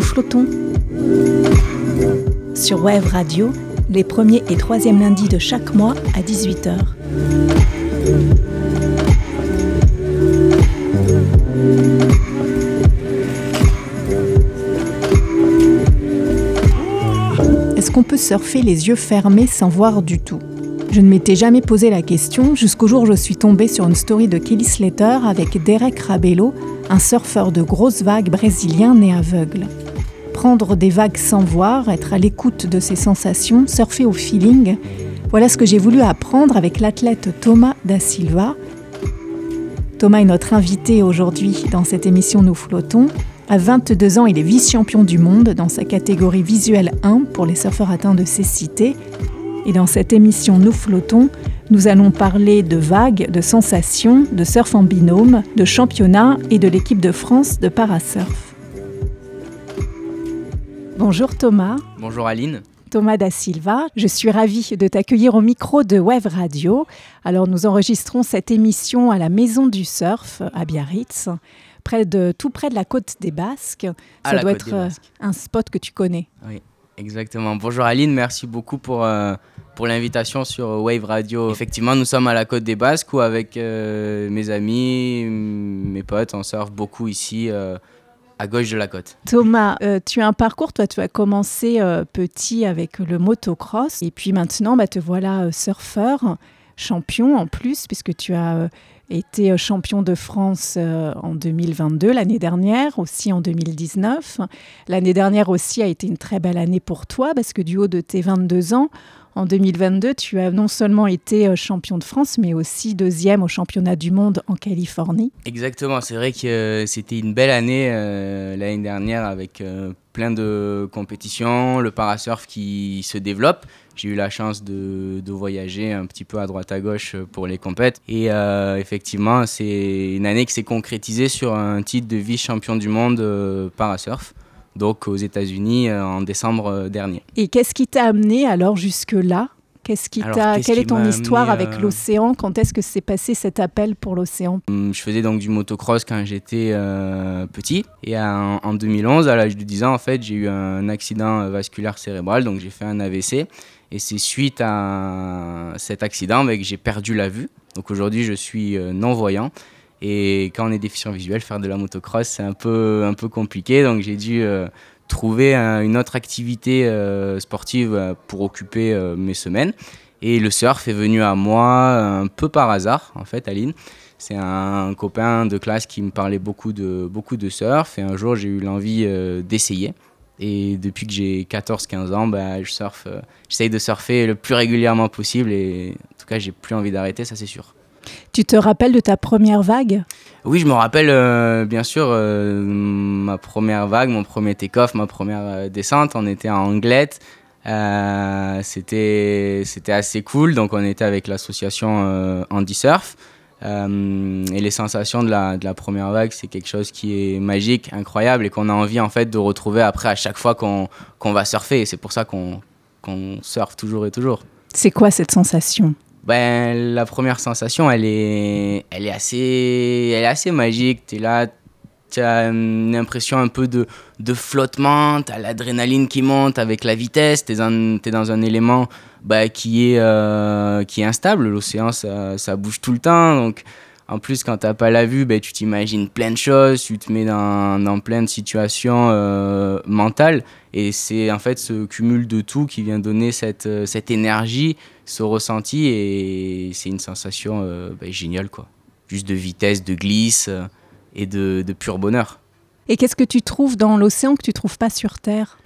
Nous flottons. Sur Wave Radio, les premiers et troisièmes lundis de chaque mois à 18h. Est-ce qu'on peut surfer les yeux fermés sans voir du tout? Je ne m'étais jamais posé la question jusqu'au jour où je suis tombée sur une story de Kelly Slater avec Derek Rabello, un surfeur de grosses vagues brésilien né aveugle. Prendre des vagues sans voir, être à l'écoute de ses sensations, surfer au feeling, voilà ce que j'ai voulu apprendre avec l'athlète Thomas Da Silva. Thomas est notre invité aujourd'hui dans cette émission Nous flottons. À 22 ans, il est vice-champion du monde dans sa catégorie visuelle 1 pour les surfeurs atteints de cécité et dans cette émission Nous flottons, nous allons parler de vagues, de sensations, de surf en binôme, de championnat et de l'équipe de France de parasurf. Bonjour Thomas. Bonjour Aline. Thomas Da Silva, je suis ravie de t'accueillir au micro de Web Radio. Alors nous enregistrons cette émission à la Maison du Surf à Biarritz, près de, tout près de la côte des Basques. Ça doit être euh, un spot que tu connais. Oui, exactement. Bonjour Aline, merci beaucoup pour, euh, pour l'invitation sur Wave Radio. Effectivement, nous sommes à la Côte des Basques où avec euh, mes amis, mes potes, on surfe beaucoup ici euh, à gauche de la côte. Thomas, euh, tu as un parcours, toi tu as commencé petit avec le motocross et puis maintenant bah, te voilà surfeur, champion en plus puisque tu as été champion de France en 2022, l'année dernière, aussi en 2019. L'année dernière aussi a été une très belle année pour toi parce que du haut de tes 22 ans, en 2022, tu as non seulement été euh, champion de France, mais aussi deuxième au championnat du monde en Californie. Exactement, c'est vrai que euh, c'était une belle année euh, l'année dernière avec plein de compétitions, le parasurf qui se développe. J'ai eu la chance de, voyager un petit peu à droite à gauche pour les compètes. Et effectivement, c'est une année qui s'est concrétisée sur un titre de vice-champion du monde parasurf donc aux États-Unis euh, en décembre euh, dernier. Et qu'est-ce qui t'a amené alors jusque-là? Qu'est-ce qui t'a, quelle est ton histoire avec euh, l'océan? Quand est-ce que s'est passé cet appel pour l'océan? Hum, Je faisais donc du motocross quand j'étais petit et en, 2011, à l'âge de 10 ans, en fait, j'ai eu un accident vasculaire cérébral, donc j'ai fait un AVC. Et c'est suite à cet accident ben, que j'ai perdu la vue. Donc aujourd'hui, je suis non-voyant. Et quand on est déficient visuel, faire de la motocross, c'est un peu, un peu compliqué. Donc j'ai dû euh, trouver une autre activité euh, sportive euh, pour occuper mes semaines. Et le surf est venu à moi un peu par hasard, en fait, Aline. C'est un copain de classe qui me parlait beaucoup de, beaucoup de surf. Et un jour, j'ai eu l'envie d'essayer. Et depuis que j'ai 14-15 ans, bah, je surfe, j'essaye de surfer le plus régulièrement possible. Et en tout cas, j'ai plus envie d'arrêter, ça c'est sûr. Tu te rappelles de ta première vague? Oui, je me rappelle euh, bien sûr euh, ma première vague, mon premier take-off, ma première euh, descente. On était en Anglette. c'était c'était assez cool. Donc on était avec l'association Andy Surf. et les sensations de la, de la première vague, c'est quelque chose qui est magique, incroyable et qu'on a envie en fait de retrouver après à chaque fois qu'on va surfer. Et c'est pour ça qu'on qu'on surfe toujours et toujours. C'est quoi cette sensation? Ben, la première sensation, elle est, elle est, assez, elle est assez magique. Tu es là, tu as une impression un peu de, de flottement, tu as l'adrénaline qui monte avec la vitesse, tu es, dans un élément bah, qui, est, euh, qui est instable. L'océan, ça, ça, bouge tout le temps. Donc, en plus, quand tu n'as pas la vue, ben, tu t'imagines plein de choses, tu te mets dans, dans plein de situations euh, mentales. Et c'est en fait ce cumul de tout qui vient donner cette, euh, cette énergie, ce ressenti. Et c'est une sensation euh, ben, géniale, quoi. Juste de vitesse, de glisse et de, de pur bonheur. Et qu'est-ce que tu trouves dans l'océan que tu trouves pas sur Terre?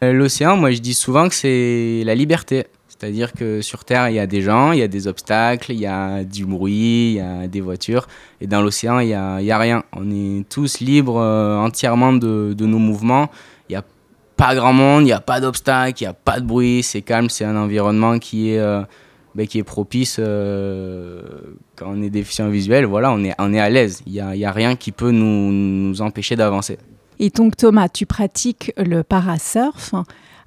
L'océan, moi je dis souvent que c'est la liberté. C'est-à-dire que sur Terre, il y a des gens, il y a des obstacles, il y a du bruit, il y a des voitures. Et dans l'océan, il n'y a, a, rien. On est tous libres euh, entièrement de, nos mouvements. Il n'y a pas grand monde, il n'y a pas d'obstacles, il n'y a pas de bruit. C'est calme, c'est un environnement qui est, euh, ben, qui est propice euh, quand on est déficient visuel. Voilà, on est, on est à l'aise. Il n'y a, a, rien qui peut nous empêcher d'avancer. Et donc Thomas, tu pratiques le parasurf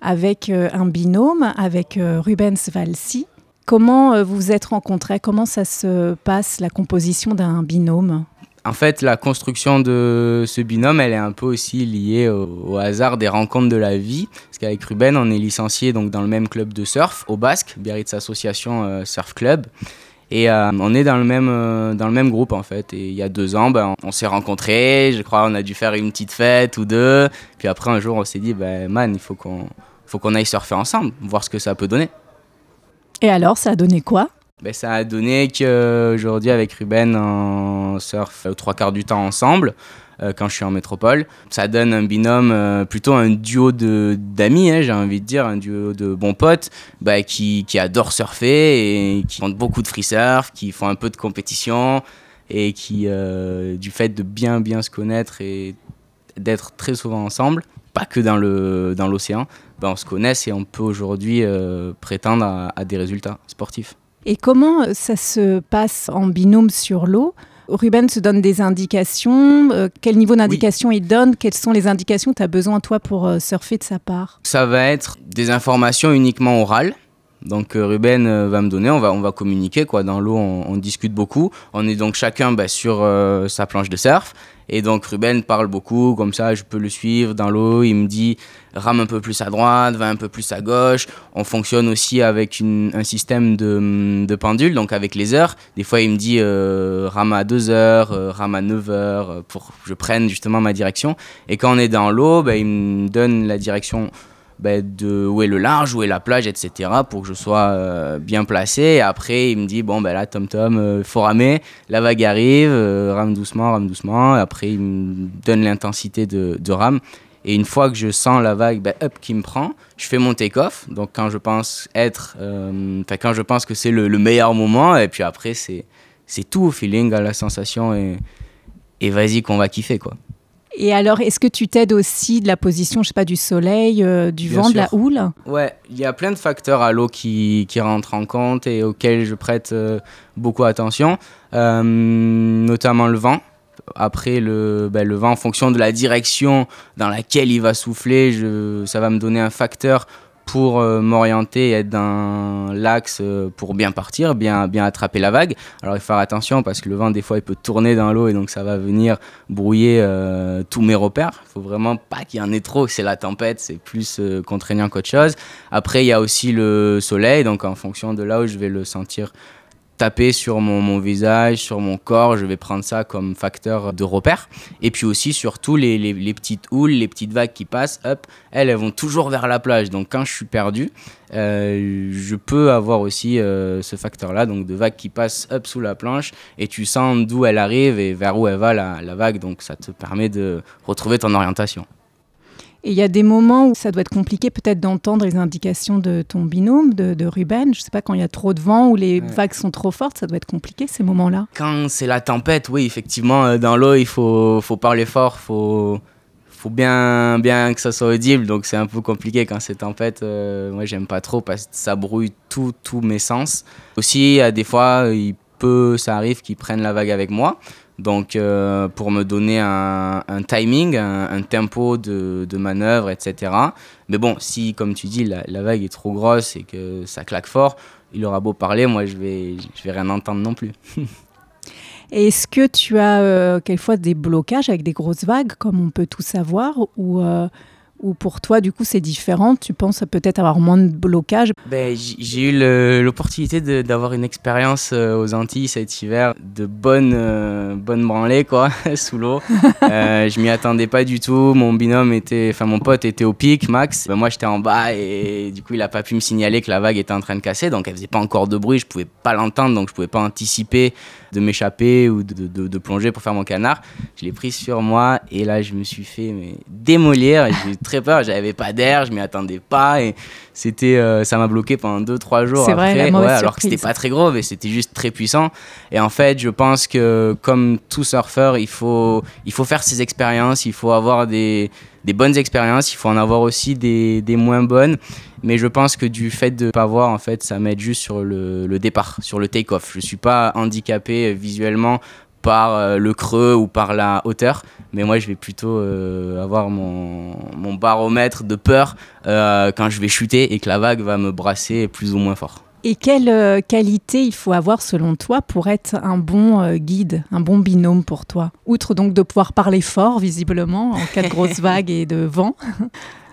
avec euh, un binôme, avec euh, Rubens Valsi. Comment euh, vous vous êtes rencontrés? Comment ça se passe, la composition d'un binôme? En fait, la construction de ce binôme, elle est un peu aussi liée au, hasard des rencontres de la vie. Parce qu'avec Ruben, on est licencié dans le même club de surf, au Basque, Biarritz Association Surf Club. Et euh, on est dans le, même, euh, dans le même groupe en fait. Et il y a deux ans, ben, on, s'est rencontrés. Je crois on a dû faire une petite fête ou deux. Puis après, un jour, on s'est dit, ben, man, il faut qu'on faut qu'on aille surfer ensemble, voir ce que ça peut donner. Et alors, ça a donné quoi? Ben, Ça a donné qu'aujourd'hui, avec Ruben, on surfe trois quarts du temps ensemble. Euh, quand je suis en métropole. Ça donne un binôme, euh, plutôt un duo d'amis, hein, j'ai envie de dire, un duo de bons potes bah, qui, qui adorent surfer et qui font beaucoup de free surf, qui font un peu de compétition et qui, euh, du fait de bien bien se connaître et d'être très souvent ensemble, pas que dans l'océan, dans bah, on se connaisse et on peut aujourd'hui prétendre à des résultats sportifs. Et comment ça se passe en binôme sur l'eau? Ruben se donne des indications. Euh, quel niveau d'indication il donne? Quelles sont les indications? Que tu as besoin, toi, pour euh, surfer de sa part? Ça va être des informations uniquement orales. Donc euh, Ruben va me donner, on va, on va communiquer quoi. Dans l'eau, on, discute beaucoup. On est donc chacun bah, sur sa planche de surf et donc Ruben parle beaucoup, comme ça je peux le suivre dans l'eau. Il me dit rame un peu plus à droite, va un peu plus à gauche. On fonctionne aussi avec un système de, pendule, donc avec les heures. Des fois il me dit euh, rame à 2 heures, euh, rame à 9 heures, euh, pour que je prenne justement ma direction. Et quand on est dans l'eau, bah, il me donne la direction ben, de où est le large, où est la plage, etc. pour que je sois euh, bien placé. Et après, il me dit bon, ben là, Tom Tom, euh, faut ramer, la vague arrive, euh, rame doucement, rame doucement. Et après, il me donne l'intensité de, rame. Et une fois que je sens la vague up qui me prend, je fais mon take-off. Donc, quand je pense être, enfin, quand je pense que c'est le, le, meilleur moment, et puis après, c'est, c'est tout au feeling, à la sensation, et, et vas-y qu'on va kiffer, quoi. Et alors, est-ce que tu t'aides aussi de la position, je sais pas, du soleil, euh, du vent, de la houle? Ouais, il y a plein de facteurs à l'eau qui, qui, rentrent en compte et auxquels je prête euh, beaucoup attention, euh, notamment le vent. Après, le, ben, le vent, en fonction de la direction dans laquelle il va souffler, je, ça va me donner un facteur pour euh, m'orienter et être dans l'axe euh, pour bien partir, bien, bien attraper la vague. Alors il faut faire attention parce que le vent des fois il peut tourner dans l'eau et donc ça va venir brouiller euh, tous mes repères. Il faut vraiment pas qu'il y en ait trop, c'est la tempête, c'est plus contraignant qu'autre chose. Après il y a aussi le soleil, donc en fonction de là où je vais le sentir taper sur mon, visage, sur mon corps, je vais prendre ça comme facteur de repère. Et puis aussi, surtout, les, les, petites houles, les petites vagues qui passent, hop, elles, vont toujours vers la plage. Donc quand je suis perdu, euh, je peux avoir aussi euh, ce facteur-là, donc de vagues qui passent sous la planche, et tu sens d'où elle arrive et vers où elle va la vague. Donc ça te permet de retrouver ton orientation. Et il y a des moments où ça doit être compliqué peut-être d'entendre les indications de ton binôme, de, Ruben. Je ne sais pas, quand il y a trop de vent ou les vagues sont trop fortes, ça doit être compliqué ces moments-là. Quand c'est la tempête, oui, effectivement, euh, dans l'eau, il faut, faut parler fort, il faut, faut bien, bien que ça soit audible. Donc c'est un peu compliqué quand c'est tempête. Euh, moi, j'aime pas trop parce que ça brouille tous mes sens. Aussi, des fois, il peut, ça arrive qu'ils prennent la vague avec moi. Donc, euh, pour me donner un, timing, un, tempo de, manœuvre, etc. Mais bon, si, comme tu dis, la, vague est trop grosse et que ça claque fort, il aura beau parler, moi, je vais, je vais rien entendre non plus. Est-ce que tu as euh, quelquefois des blocages avec des grosses vagues, comme on peut tout savoir, ou euh, ou pour toi, du coup, c'est différent? Tu penses peut-être avoir moins de blocage ben, J'ai eu l'opportunité d'avoir une expérience euh, aux Antilles cet hiver de bonnes euh, bonne branlées quoi, sous l'eau. euh, je m'y attendais pas du tout. Mon binôme était, enfin mon pote était au pic, Max. Ben, moi, j'étais en bas et du coup, il a pas pu me signaler que la vague était en train de casser. Donc, elle faisait pas encore de bruit. Je pouvais pas l'entendre, donc je pouvais pas anticiper de m'échapper ou de, plonger pour faire mon canard. Je l'ai pris sur moi et là, je me suis fait mais, démolir. J'ai très peur. J'avais pas d'air, je m'y attendais pas et c'était, euh, ça m'a bloqué pendant 2-3 jours après. Vrai, alors que c'était pas très gros, mais c'était juste très puissant. Et en fait, je pense que comme tout surfeur, il faut, il faut faire ses expériences, il faut avoir des, des bonnes expériences, il faut en avoir aussi des, des moins bonnes. Mais je pense que du fait de ne pas voir, en fait, ça m'aide juste sur le, le départ, sur le take-off. Je ne suis pas handicapé visuellement par euh, le creux ou par la hauteur, mais moi je vais plutôt euh, avoir mon, baromètre de peur euh, quand je vais chuter et que la vague va me brasser plus ou moins fort. Et quelle euh, qualité il faut avoir selon toi pour être un bon euh, guide, un bon binôme pour toi? Outre donc de pouvoir parler fort, visiblement, en cas de grosses vagues et de vent.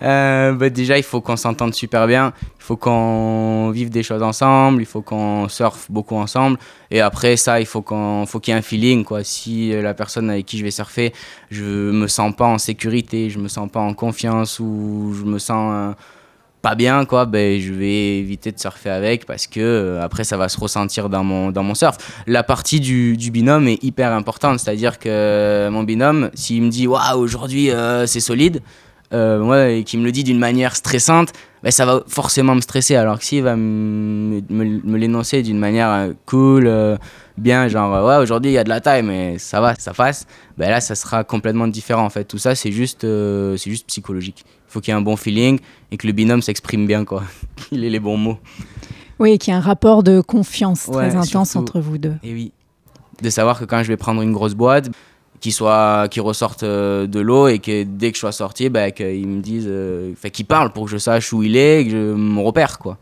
Euh, bah, déjà, il faut qu'on s'entende super bien. Il faut qu'on vive des choses ensemble. Il faut qu'on surfe beaucoup ensemble. Et après ça, il faut qu'on, faut qu'il y ait un feeling, quoi. Si la personne avec qui je vais surfer, je me sens pas en sécurité, je me sens pas en confiance ou je me sens pas bien, quoi, ben, je vais éviter de surfer avec parce que euh, après ça va se ressentir dans mon, dans mon surf. La partie du, binôme est hyper importante, c'est-à-dire que mon binôme, s'il me dit waouh, aujourd'hui euh, c'est solide, euh, et qu'il me le dit d'une manière stressante, ben, ça va forcément me stresser. Alors que s'il va me, l'énoncer d'une manière cool, bien, genre ouais, aujourd'hui il y a de la taille, mais ça va, ça passe, ben là ça sera complètement différent en fait. Tout ça c'est juste, c'est juste psychologique faut qu'il y ait un bon feeling et que le binôme s'exprime bien, quoi. qu'il ait les bons mots. Oui, qu'il y ait un rapport de confiance très intense entre vous deux. Et oui, de savoir que quand je vais prendre une grosse boîte, qu'il soit, qui ressorte euh, de l'eau et que dès que je sois sorti, bah, qu'ils me disent, euh, fait qu'il parle pour que je sache où il est, que je me repère, quoi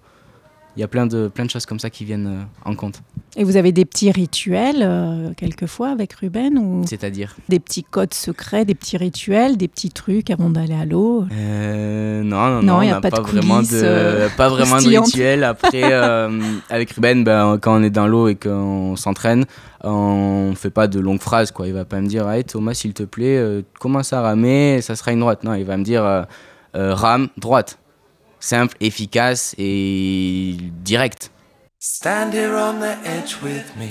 il y a plein de, plein de choses comme ça qui viennent euh, en compte. Et vous avez des petits rituels, euh, quelquefois, avec Ruben ou C'est-à-dire Des petits codes secrets, des petits rituels, des petits trucs avant d'aller à l'eau? Euh, Non, non, non, a pas, de vraiment de, pas vraiment de rituel. Après, avec Ruben, ben, quand on est dans l'eau et qu'on s'entraîne, on fait pas de longues phrases. Quoi. Il va pas me dire hey, Thomas, s'il te plaît, commence à ramer, ça sera une droite. Non, il va me dire rame, droite simple, efficace et direct. Stand here on the edge with me.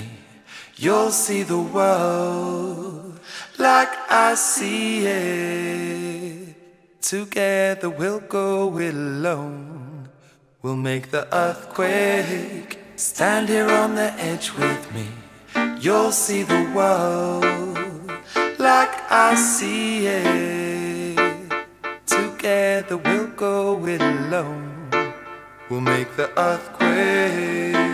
You'll see the world like I see it. Together we'll go alone. We'll make the earthquake. Stand here on the edge with me. You'll see the world like I see it. Together we'll go alone will make the earthquake.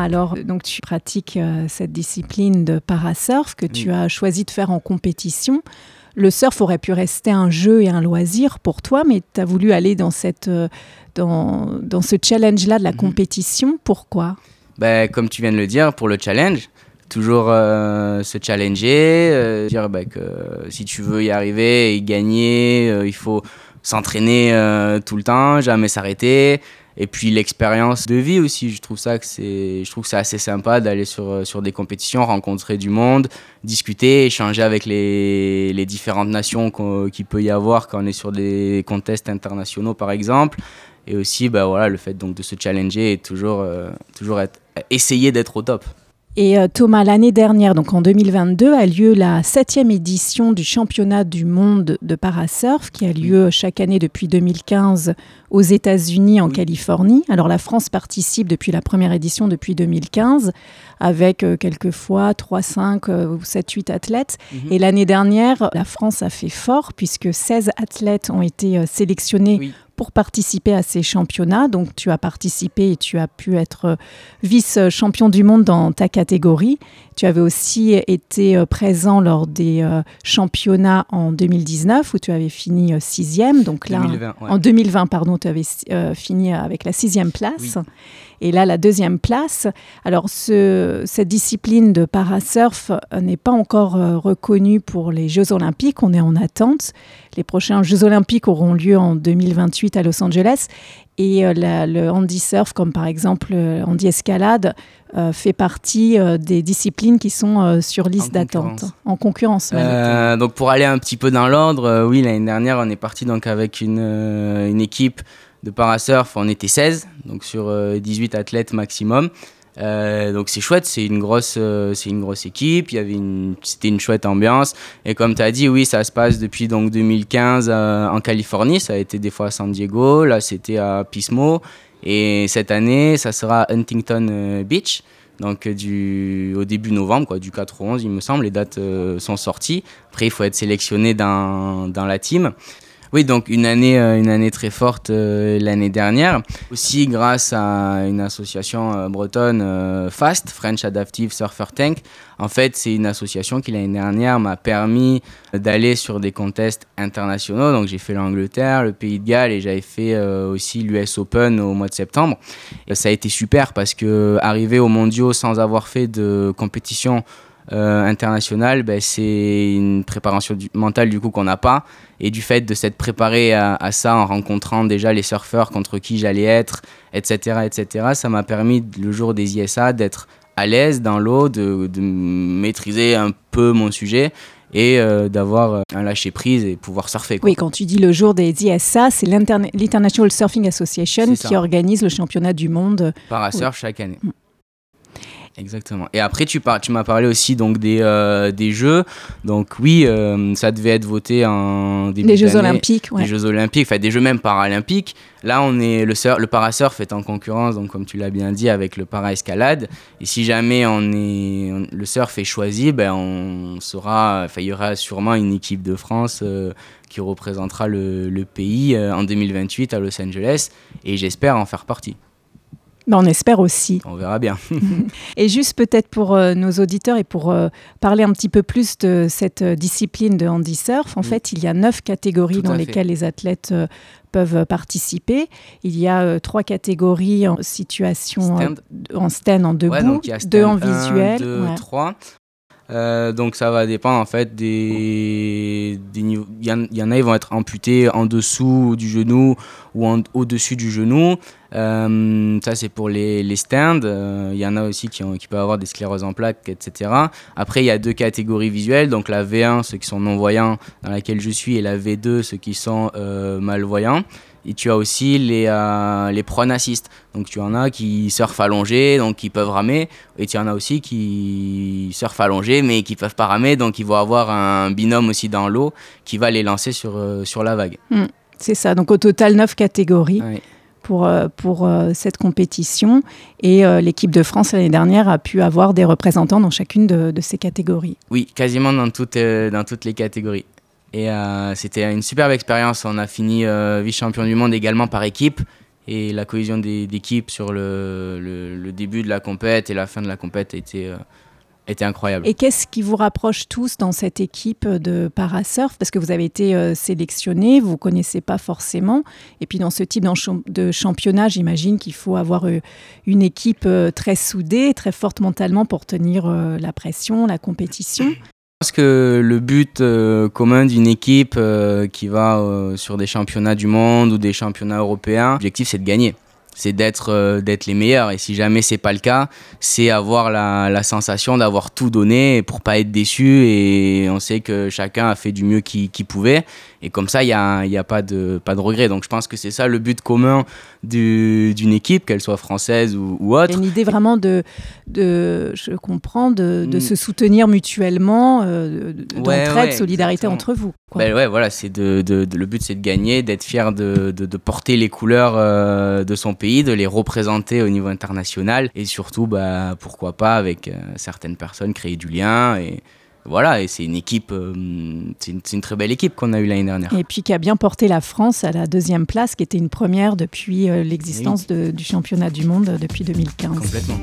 Alors donc tu pratiques euh, cette discipline de parasurf que tu as choisi de faire en compétition. Le surf aurait pu rester un jeu et un loisir pour toi, mais tu as voulu aller dans, cette, euh, dans, dans ce challenge-là de la mhm. compétition. Pourquoi? Ben, Comme tu viens de le dire, pour le challenge, toujours euh, se challenger, dire ben, que si tu veux y arriver et gagner, il faut s'entraîner tout le temps, jamais s'arrêter et puis l'expérience de vie aussi je trouve ça que c'est je trouve que c'est assez sympa d'aller sur sur des compétitions rencontrer du monde discuter échanger avec les, les différentes nations qu'il peut y avoir quand on est sur des contests internationaux par exemple. Et aussi bah voilà le fait donc de se challenger et toujours euh, toujours essayer d'être au top et euh, Thomas, l'année dernière, donc en 2022, a lieu la septième édition du championnat du monde de parasurf qui a lieu chaque année depuis 2015 aux États-Unis, en Californie. Alors la France participe depuis la première édition depuis 2015 avec euh, quelquefois 3, 5 ou 7, 8 athlètes. Mhm. Et l'année dernière, la France a fait fort puisque 16 athlètes ont été euh, sélectionnés pour participer à ces championnats. Donc tu as participé et tu as pu être euh, vice-champion du monde dans ta catégorie. Tu avais aussi été euh, présent lors des euh, championnats en 2019 où tu avais fini sixième. Donc là, en 2020, pardon, tu avais fini avec la sixième place. Et là, la deuxième place. Alors, ce, cette discipline de parasurf n'est pas encore reconnue pour les Jeux Olympiques. On est en attente. Les prochains Jeux Olympiques auront lieu en 2028 à Los Angeles. Et euh, le handi surf, comme par exemple le handi escalade, euh, fait partie des disciplines qui sont sur liste d'attente, en concurrence. donc pour aller un petit peu dans l'ordre, oui, l'année dernière, on est parti donc avec une, une équipe de parasurf, on était 16, donc sur 18 athlètes maximum. Euh, donc c'est chouette, c'est une grosse, euh, une grosse équipe. C'était une chouette ambiance. Et comme tu as dit, oui, ça se passe depuis donc 2015 euh, en Californie. Ça a été des fois à San Diego, là c'était à Pismo. Et cette année, ça sera à Huntington Beach. Donc du, au début novembre, quoi, du 4 au 11, il me semble, les dates sont sorties. Après, il faut être sélectionné dans, dans la team. Oui, donc une année, euh, une année très forte euh, l'année dernière. Aussi grâce à une association euh, bretonne FAST, French Adaptive Surfer Tank. En fait, c'est une association qui l'année dernière m'a permis d'aller sur des contests internationaux. Donc j'ai fait l'Angleterre, le Pays de Galles et j'avais fait aussi l'US Open au mois de septembre. Et ça a été super parce que arriver aux mondiaux sans avoir fait de compétition euh, international, ben, c'est une préparation mentale du coup qu'on n'a pas. Et du fait de s'être préparé à, ça en rencontrant déjà les surfeurs contre qui j'allais être, etc., etc., ça m'a permis le jour des ISA d'être à l'aise dans l'eau, de, maîtriser un peu mon sujet et euh, d'avoir euh, un lâcher prise et pouvoir surfer. Oui, quand tu dis le jour des ISA, c'est l'International Surfing Association qui organise le championnat du monde. Parasurf chaque année. Mm. Exactement. Et après, tu, tu m'as parlé aussi donc des, euh, des Jeux. Donc oui, euh, ça devait être voté en début Des Jeux Olympiques, ouais. Des Jeux Olympiques, enfin des Jeux même paralympiques. Là, on est le, surf, le parasurf est en concurrence, donc comme tu l'as bien dit, avec le para-escalade. Et si jamais on est, le surf est choisi, ben on sera, il y aura sûrement une équipe de France euh, qui représentera le, le pays en 2028 à Los Angeles. Et j'espère en faire partie. Ben, on espère aussi. On verra bien. et juste peut-être pour euh, nos auditeurs et pour euh, parler un petit peu plus de cette euh, discipline de handi surf, en fait, il y a neuf catégories dans lesquelles les athlètes peuvent participer. Il y a trois catégories en situation en stand en debout, deux en visuel, deux, trois. Donc ça va dépendre en fait des, des niveaux. Il y, en a, ils vont être amputés en dessous du genou ou au-dessus du genou. Euh, ça, c'est pour les, les stands. Il euh, y en a aussi qui, ont, qui peuvent avoir des scléroses en plaques, etc. Après, il y a deux catégories visuelles. Donc la V1, ceux qui sont non-voyants, dans laquelle je suis, et la V2, ceux qui sont euh, malvoyants. Et tu as aussi les, les prone assist. Donc tu en as qui surfent allongés, donc qui peuvent ramer. Et tu en as aussi qui surfent allongés, mais qui peuvent pas ramer. Donc ils vont avoir un binôme aussi dans l'eau qui va les lancer sur, sur la vague. Hmm, c'est ça. Donc au total, neuf catégories pour, euh, pour euh, cette compétition. Et euh, l'équipe de France l'année dernière a pu avoir des représentants dans chacune de, ces catégories. Oui, quasiment dans toutes, dans toutes les catégories. Et c'était une superbe expérience. On a fini vice-champion du monde également par équipe. Et la cohésion d'équipe sur le, début de la compète et la fin de la compète a été était incroyable. Et qu'est-ce qui vous rapproche tous dans cette équipe de parasurf? Parce que vous avez été euh, sélectionné, vous ne connaissez pas forcément. Et puis dans ce type de championnat, j'imagine qu'il faut avoir euh, une équipe euh, très soudée, très forte mentalement pour tenir la pression, la compétition. Pense que le but commun d'une équipe qui va sur des championnats du monde ou des championnats européens, l'objectif c'est de gagner. C'est d'être euh, les meilleurs. Et si jamais c'est pas le cas c'est avoir la, la sensation d'avoir tout donné pour pas être déçu. Et on sait que chacun a fait du mieux qu'il pouvait et comme ça il y a, y a pas de pas de regret. Donc je pense que c'est ça le but commun d'une équipe qu'elle soit française ou, ou autre. Une idée vraiment de, de je comprends de, de mm. se soutenir mutuellement euh, d'entraide solidarité entre vous Ben ouais voilà c'est de, le but c'est de gagner d'être fier de, porter les couleurs euh, de son pays, de les représenter au niveau international. Et surtout, bah, pourquoi pas avec euh, certaines personnes créer du lien et voilà, et c'est une équipe, euh, c'est une, très belle équipe qu'on a eue l'année dernière. Et puis qui a bien porté la France à la deuxième place, qui était une première depuis euh, l'existence du championnat du monde depuis 2015. Complètement.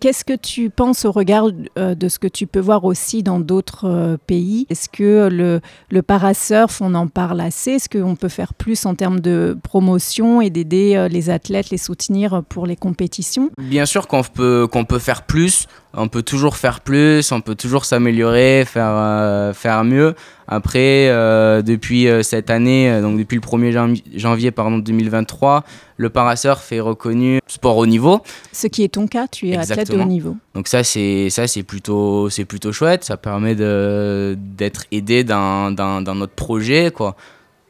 Qu'est-ce que tu penses au regard euh, de ce que tu peux voir aussi dans d'autres euh, pays? Est-ce que le, le parasurf, on en parle assez? Est-ce qu'on peut faire plus en termes de promotion et d'aider euh, les athlètes, les soutenir pour les compétitions? Bien sûr qu'on peut, qu'on peut faire plus on peut toujours faire plus, on peut toujours s'améliorer, faire, euh, faire mieux. Après, euh, depuis euh, cette année, donc depuis le 1er janvier, pardon, 2023, le parasurf est reconnu sport haut niveau. Ce qui est ton cas, tu es athlète de haut niveau. Donc ça, c'est ça, c'est plutôt, c'est plutôt chouette. Ça permet de d'être aidé dans, dans, dans, notre projet, quoi,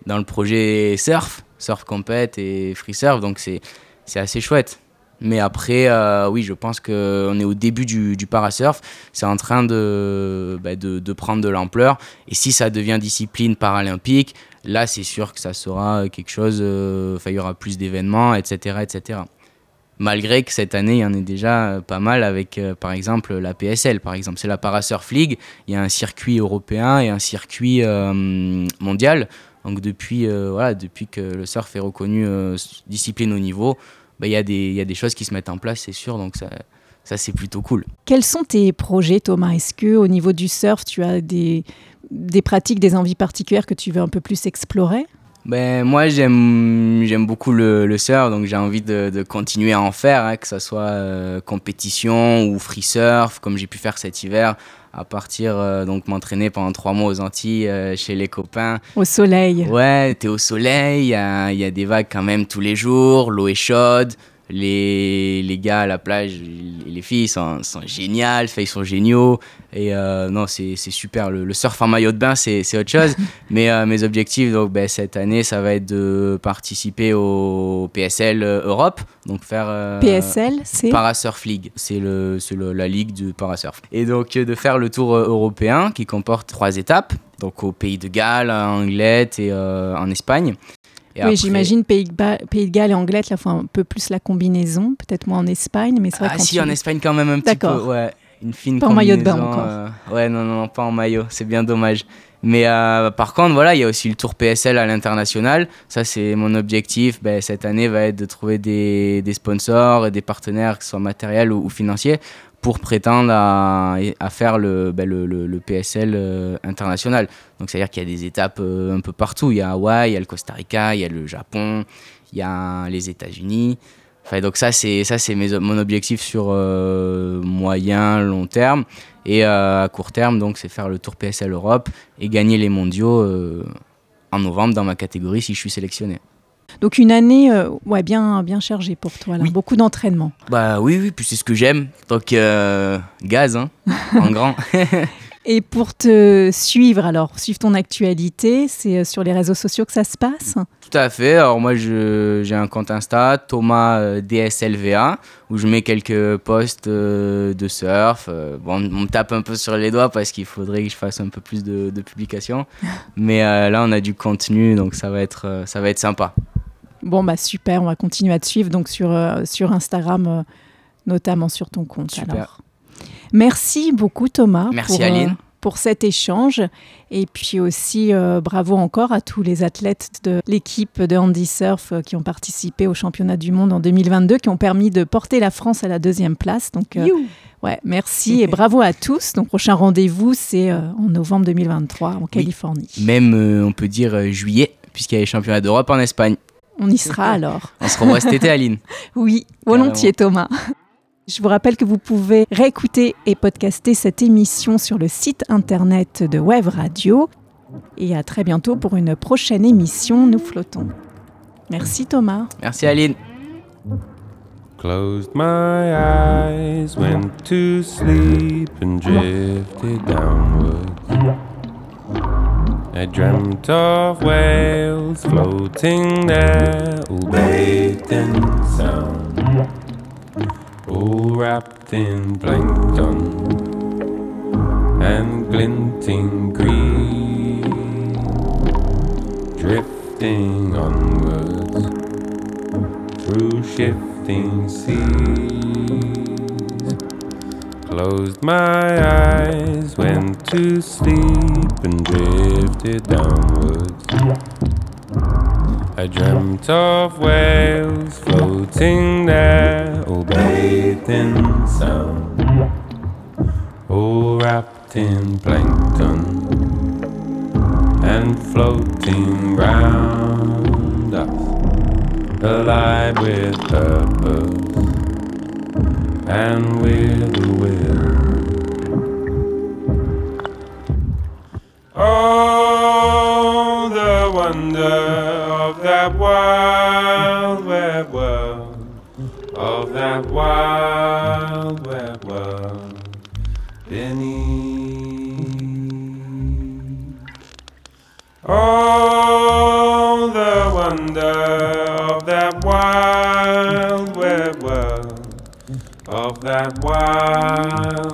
dans le projet surf, surf compète et free surf. Donc c'est c'est assez chouette. Mais après, euh, oui, je pense qu'on est au début du, parasurf. C'est en train de, bah, de, prendre de l'ampleur. Et si ça devient discipline paralympique, là, c'est sûr que ça sera quelque chose. Euh, il y aura plus d'événements, etc., etc. Malgré que cette année, il y en ait déjà pas mal avec, euh, par exemple, la PSL. Par exemple, c'est la Parasurf League. Il y a un circuit européen et un circuit euh, mondial. Donc depuis, voilà, depuis que le surf est reconnu discipline au niveau, bah, y, a des, y a des choses qui se mettent en place, c'est sûr. Donc ça, ça c'est plutôt cool. Quels sont tes projets, Thomas? Est-ce que au niveau du surf, tu as des, des pratiques, des envies particulières que tu veux un peu plus explorer? Ben, moi, j'aime, j'aime beaucoup le, le surf, donc j'ai envie de, de, continuer à en faire, hein, que ce soit euh, compétition ou free surf, comme j'ai pu faire cet hiver, à partir, euh, donc m'entraîner pendant trois mois aux Antilles, euh, chez les copains. Au soleil. Ouais, t'es au soleil, il y a, y a, des vagues quand même tous les jours, l'eau est chaude, les, les gars à la plage les filles sont, sont géniales, ils sont géniaux. Et euh, non, c'est super. Le, le, surf en maillot de bain, c'est autre chose. Mais euh, mes objectifs donc, ben, cette année, ça va être de participer au PSL Europe. Donc faire. Euh, PSL, c'est? Parasurf League. C'est la ligue du parasurf. Et donc de faire le tour européen qui comporte trois étapes. Donc au Pays de Galles, en Angleterre et en Espagne. Et oui, j'imagine Pays, Pays, de Galles et Angleterre, là, faut un peu plus la combinaison, peut-être moins en Espagne, mais c'est vrai Ah si, en Espagne quand même un petit peu, ouais. Une fine pas en maillot de bain encore. Euh, ouais, non, non, pas en maillot, c'est bien dommage. Mais euh, par contre, voilà, il y a aussi le Tour PSL à l'international. Ça, c'est mon objectif. Ben, cette année va être de trouver des, des sponsors et des partenaires, que ce soit matériels ou, ou financiers, pour prétendre à, faire le, ben PSL euh, international. Donc, c'est-à-dire qu'il y a des étapes euh, un peu partout. Il y a Hawaï, il y a le Costa Rica, il y a le Japon, il y a les États-Unis. Enfin, donc, ça, c'est, mon objectif sur euh, moyen, long terme. Et à court terme, donc, c'est faire le Tour PSL Europe et gagner les mondiaux en novembre dans ma catégorie si je suis sélectionné. Donc une année euh, ouais, bien, bien chargée pour toi, là. Oui. beaucoup d'entraînement. Bah oui, oui, puis c'est ce que j'aime. Donc euh, gaz, hein, en grand. Et pour te suivre, alors, suivre ton actualité, c'est sur les réseaux sociaux que ça se passe? Tout à fait. Alors moi, j'ai un compte Insta, Thomas euh, DSLVA, où je mets quelques posts euh, de surf. Euh, bon, on me tape un peu sur les doigts parce qu'il faudrait que je fasse un peu plus de, de publications. Mais euh, là, on a du contenu, donc ça va être, euh, ça va être sympa. Bon, bah super, on va continuer à te suivre donc sur, euh, sur Instagram, notamment sur ton compte. Super. Alors. Merci beaucoup Thomas. Merci pour, Aline. Euh, pour cet échange et puis aussi euh, bravo encore à tous les athlètes de l'équipe de Handy Surf euh, qui ont participé au championnat du monde en 2022 qui ont permis de porter la France à la deuxième place. Donc euh, ouais, merci et bravo à tous. Donc prochain rendez-vous c'est euh, en novembre 2023 en Californie. Même euh, on peut dire juillet puisqu'il y a les championnats d'Europe en Espagne. On y sera alors. On se revoit cet été Aline. Oui, volontiers Thomas. Je vous rappelle que vous pouvez réécouter et podcaster cette émission sur le site internet de Web Radio. Et à très bientôt pour une prochaine émission Nous flottons. Merci Thomas. Merci Aline. Closed my eyes, went to sleep and drifted downwards. I dreamt of whales floating there, all bathed in sound, all wrapped in plankton and glinting green, drifting onwards through shifting seas. Closed my eyes, went to sleep and drifted downwards. I dreamt of whales floating there, all bathed in sound, all wrapped in plankton and floating round us, alive with purpose and with a will. Oh, the wonder of that wild web world, of that wild web world beneath. Oh, wild.